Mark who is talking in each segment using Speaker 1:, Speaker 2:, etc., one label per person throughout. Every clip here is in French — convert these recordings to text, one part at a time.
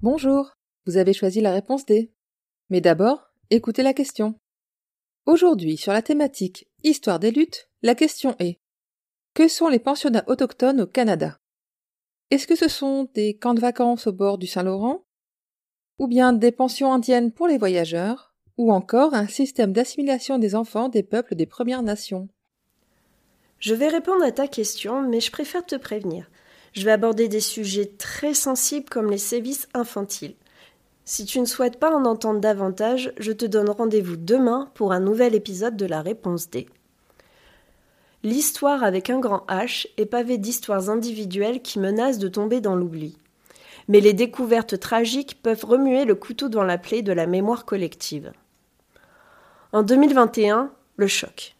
Speaker 1: Bonjour, vous avez choisi la réponse D. Mais d'abord, écoutez la question. Aujourd'hui, sur la thématique Histoire des luttes, la question est Que sont les pensionnats autochtones au Canada? Est-ce que ce sont des camps de vacances au bord du Saint-Laurent Ou bien des pensions indiennes pour les voyageurs Ou encore un système d'assimilation des enfants des peuples des Premières Nations
Speaker 2: Je vais répondre à ta question, mais je préfère te prévenir. Je vais aborder des sujets très sensibles comme les sévices infantiles. Si tu ne souhaites pas en entendre davantage, je te donne rendez-vous demain pour un nouvel épisode de la réponse D. L'histoire avec un grand H est pavée d'histoires individuelles qui menacent de tomber dans l'oubli. Mais les découvertes tragiques peuvent remuer le couteau dans la plaie de la mémoire collective. En 2021, le choc.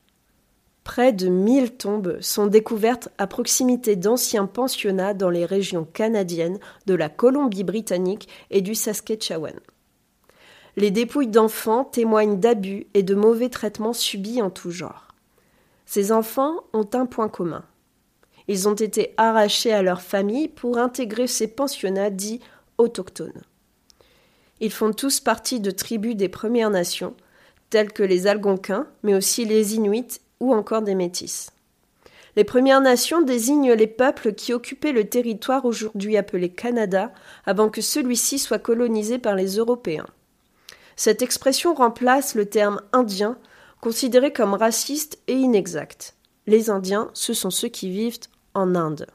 Speaker 2: Près de 1000 tombes sont découvertes à proximité d'anciens pensionnats dans les régions canadiennes de la Colombie-Britannique et du Saskatchewan. Les dépouilles d'enfants témoignent d'abus et de mauvais traitements subis en tout genre. Ces enfants ont un point commun. Ils ont été arrachés à leur famille pour intégrer ces pensionnats dits autochtones. Ils font tous partie de tribus des Premières Nations, telles que les Algonquins, mais aussi les Inuits ou encore des métis. Les Premières Nations désignent les peuples qui occupaient le territoire aujourd'hui appelé Canada avant que celui-ci soit colonisé par les Européens. Cette expression remplace le terme indien, considéré comme raciste et inexact. Les Indiens, ce sont ceux qui vivent Inde.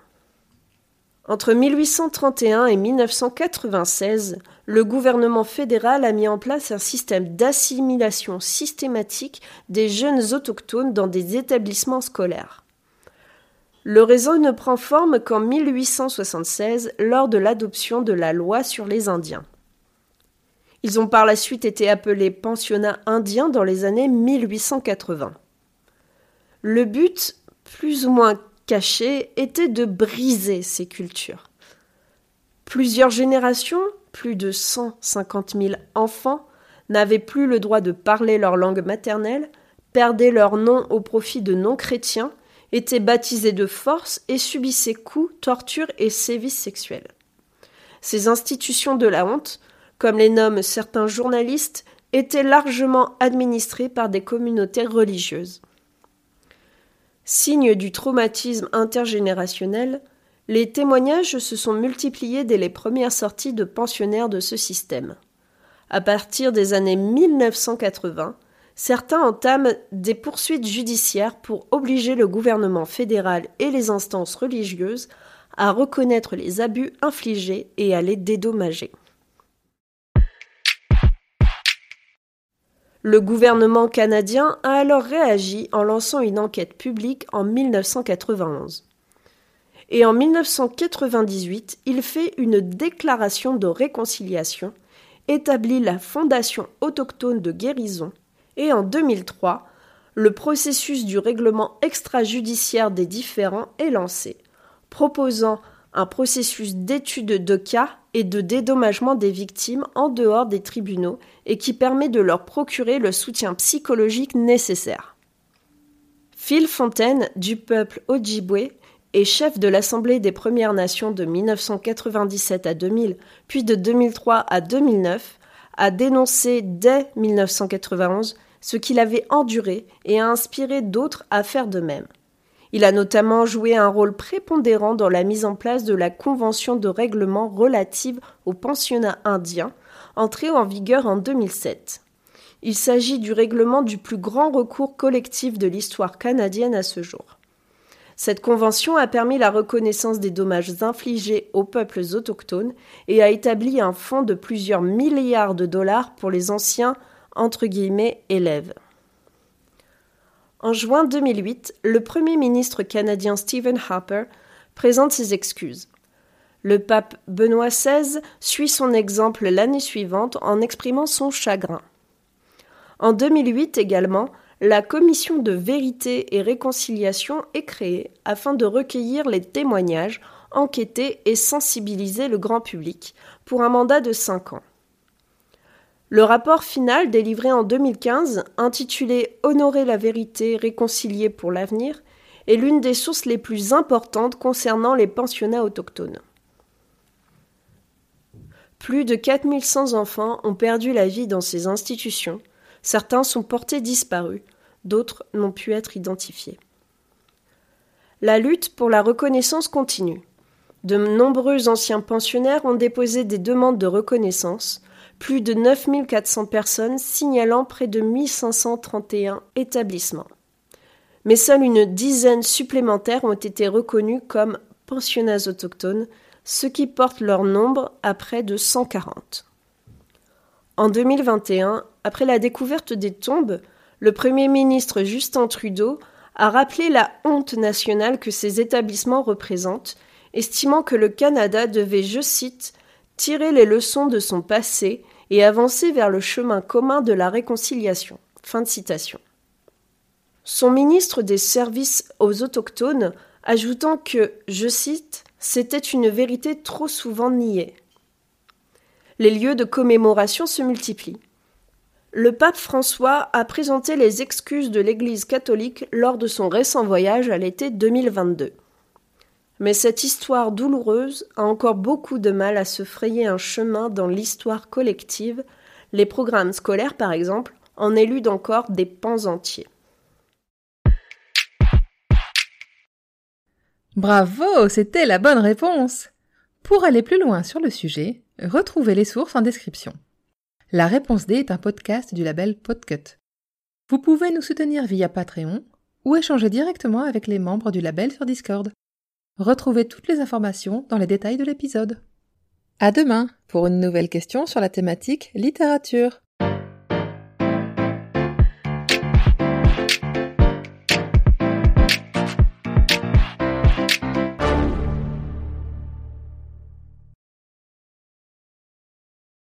Speaker 2: Entre 1831 et 1996, le gouvernement fédéral a mis en place un système d'assimilation systématique des jeunes autochtones dans des établissements scolaires. Le réseau ne prend forme qu'en 1876 lors de l'adoption de la loi sur les Indiens. Ils ont par la suite été appelés pensionnats indiens dans les années 1880. Le but, plus ou moins caché était de briser ces cultures. Plusieurs générations, plus de 150 000 enfants, n'avaient plus le droit de parler leur langue maternelle, perdaient leur nom au profit de non-chrétiens, étaient baptisés de force et subissaient coups, tortures et sévices sexuels. Ces institutions de la honte, comme les nomment certains journalistes, étaient largement administrées par des communautés religieuses. Signe du traumatisme intergénérationnel, les témoignages se sont multipliés dès les premières sorties de pensionnaires de ce système. À partir des années 1980, certains entament des poursuites judiciaires pour obliger le gouvernement fédéral et les instances religieuses à reconnaître les abus infligés et à les dédommager. Le gouvernement canadien a alors réagi en lançant une enquête publique en 1991. Et en 1998, il fait une déclaration de réconciliation, établit la Fondation autochtone de guérison, et en 2003, le processus du règlement extrajudiciaire des différends est lancé, proposant un processus d'étude de cas et de dédommagement des victimes en dehors des tribunaux et qui permet de leur procurer le soutien psychologique nécessaire. Phil Fontaine, du peuple Ojibwe, et chef de l'Assemblée des Premières Nations de 1997 à 2000, puis de 2003 à 2009, a dénoncé dès 1991 ce qu'il avait enduré et a inspiré d'autres à faire de même. Il a notamment joué un rôle prépondérant dans la mise en place de la Convention de règlement relative aux pensionnats indiens, entrée en vigueur en 2007. Il s'agit du règlement du plus grand recours collectif de l'histoire canadienne à ce jour. Cette convention a permis la reconnaissance des dommages infligés aux peuples autochtones et a établi un fonds de plusieurs milliards de dollars pour les anciens entre guillemets élèves. En juin 2008, le Premier ministre canadien Stephen Harper présente ses excuses. Le pape Benoît XVI suit son exemple l'année suivante en exprimant son chagrin. En 2008 également, la commission de vérité et réconciliation est créée afin de recueillir les témoignages, enquêter et sensibiliser le grand public pour un mandat de cinq ans. Le rapport final délivré en 2015, intitulé Honorer la vérité, réconcilier pour l'avenir, est l'une des sources les plus importantes concernant les pensionnats autochtones. Plus de 4100 enfants ont perdu la vie dans ces institutions, certains sont portés disparus, d'autres n'ont pu être identifiés. La lutte pour la reconnaissance continue. De nombreux anciens pensionnaires ont déposé des demandes de reconnaissance, plus de 9400 personnes signalant près de 1531 établissements. Mais seule une dizaine supplémentaires ont été reconnus comme pensionnats autochtones, ce qui porte leur nombre à près de 140. En 2021, après la découverte des tombes, le Premier ministre Justin Trudeau a rappelé la honte nationale que ces établissements représentent, estimant que le Canada devait, je cite, tirer les leçons de son passé et avancer vers le chemin commun de la réconciliation. Son ministre des Services aux Autochtones ajoutant que, je cite, c'était une vérité trop souvent niée. Les lieux de commémoration se multiplient. Le pape François a présenté les excuses de l'Église catholique lors de son récent voyage à l'été 2022. Mais cette histoire douloureuse a encore beaucoup de mal à se frayer un chemin dans l'histoire collective. Les programmes scolaires, par exemple, en éludent encore des pans entiers.
Speaker 1: Bravo, c'était la bonne réponse. Pour aller plus loin sur le sujet, retrouvez les sources en description. La réponse D est un podcast du label Podcut. Vous pouvez nous soutenir via Patreon ou échanger directement avec les membres du label sur Discord. Retrouvez toutes les informations dans les détails de l'épisode. À demain pour une nouvelle question sur la thématique littérature.